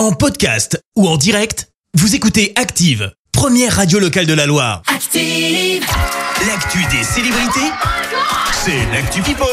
En podcast ou en direct, vous écoutez Active, première radio locale de la Loire. Active. L'actu des célébrités, c'est l'actu People.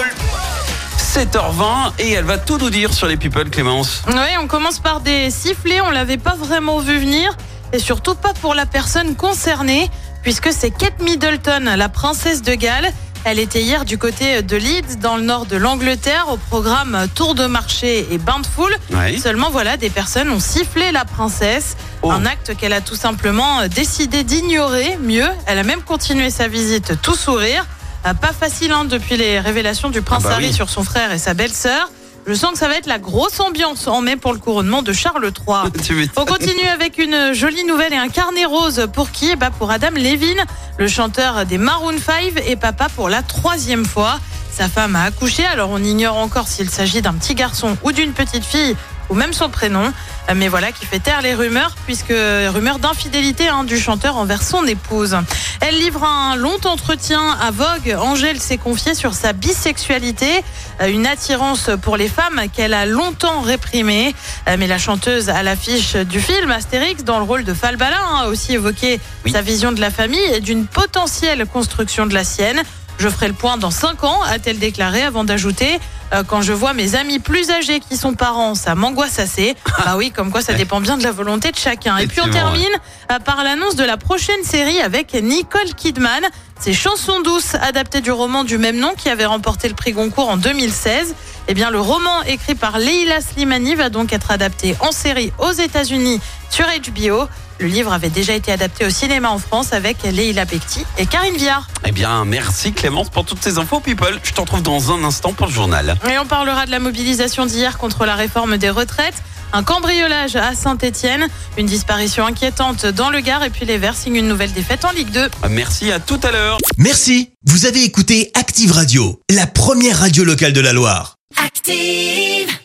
7h20 et elle va tout nous dire sur les people, Clémence. Oui, on commence par des sifflets, on l'avait pas vraiment vu venir, et surtout pas pour la personne concernée, puisque c'est Kate Middleton, la princesse de Galles. Elle était hier du côté de Leeds, dans le nord de l'Angleterre, au programme Tour de marché et bain de foule. Ouais. Seulement, voilà, des personnes ont sifflé la princesse. Oh. Un acte qu'elle a tout simplement décidé d'ignorer. Mieux, elle a même continué sa visite tout sourire. Euh, Pas facile hein, depuis les révélations du prince Ah bah Harry oui. sur son frère et sa belle-sœur. Je sens que ça va être la grosse ambiance en mai pour le couronnement de Charles III. On continue avec une jolie nouvelle et un carnet rose. Pour qui? Bah Pour Adam Levine, le chanteur des Maroon 5 et papa pour la troisième fois. Sa femme a accouché, alors on ignore encore s'il s'agit d'un petit garçon ou d'une petite fille ou même son prénom. Euh, Mais voilà qui fait taire les rumeurs, puisque rumeurs d'infidélité hein, du chanteur envers son épouse. Elle livre un long entretien à Vogue. Angèle s'est confiée sur sa bisexualité, euh, une attirance pour les femmes qu'elle a longtemps réprimée. Euh, Mais la chanteuse à l'affiche du film Astérix, dans le rôle de Falbala, hein, a aussi évoqué Oui. sa vision de la famille et d'une potentielle construction de la sienne. Je ferai le point dans 5 ans, a-t-elle déclaré, avant d'ajouter euh, Quand je vois mes amis plus âgés qui sont parents, ça m'angoisse assez. bah oui, comme quoi ça dépend bien de la volonté de chacun. Et puis on termine euh, par l'annonce de la prochaine série avec Nicole Kidman. C'est Chansons douces, adapté du roman du même nom qui avait remporté le prix Goncourt en 2016. Eh bien, le roman écrit par Leila Slimani va donc être adapté en série aux États-Unis sur HBO. Le livre avait déjà été adapté au cinéma en France avec Leila Bekti et Karine Viard. Eh bien, merci Clémence pour toutes ces infos, people. Je te retrouve dans un instant pour le journal. Et on parlera de la mobilisation d'hier contre la réforme des retraites. Un cambriolage à Saint-Étienne, une disparition inquiétante dans le Gard et puis les Verts signent une nouvelle défaite en Ligue 2. Merci, à tout à l'heure. Merci, vous avez écouté Active Radio, la première radio locale de la Loire. Active.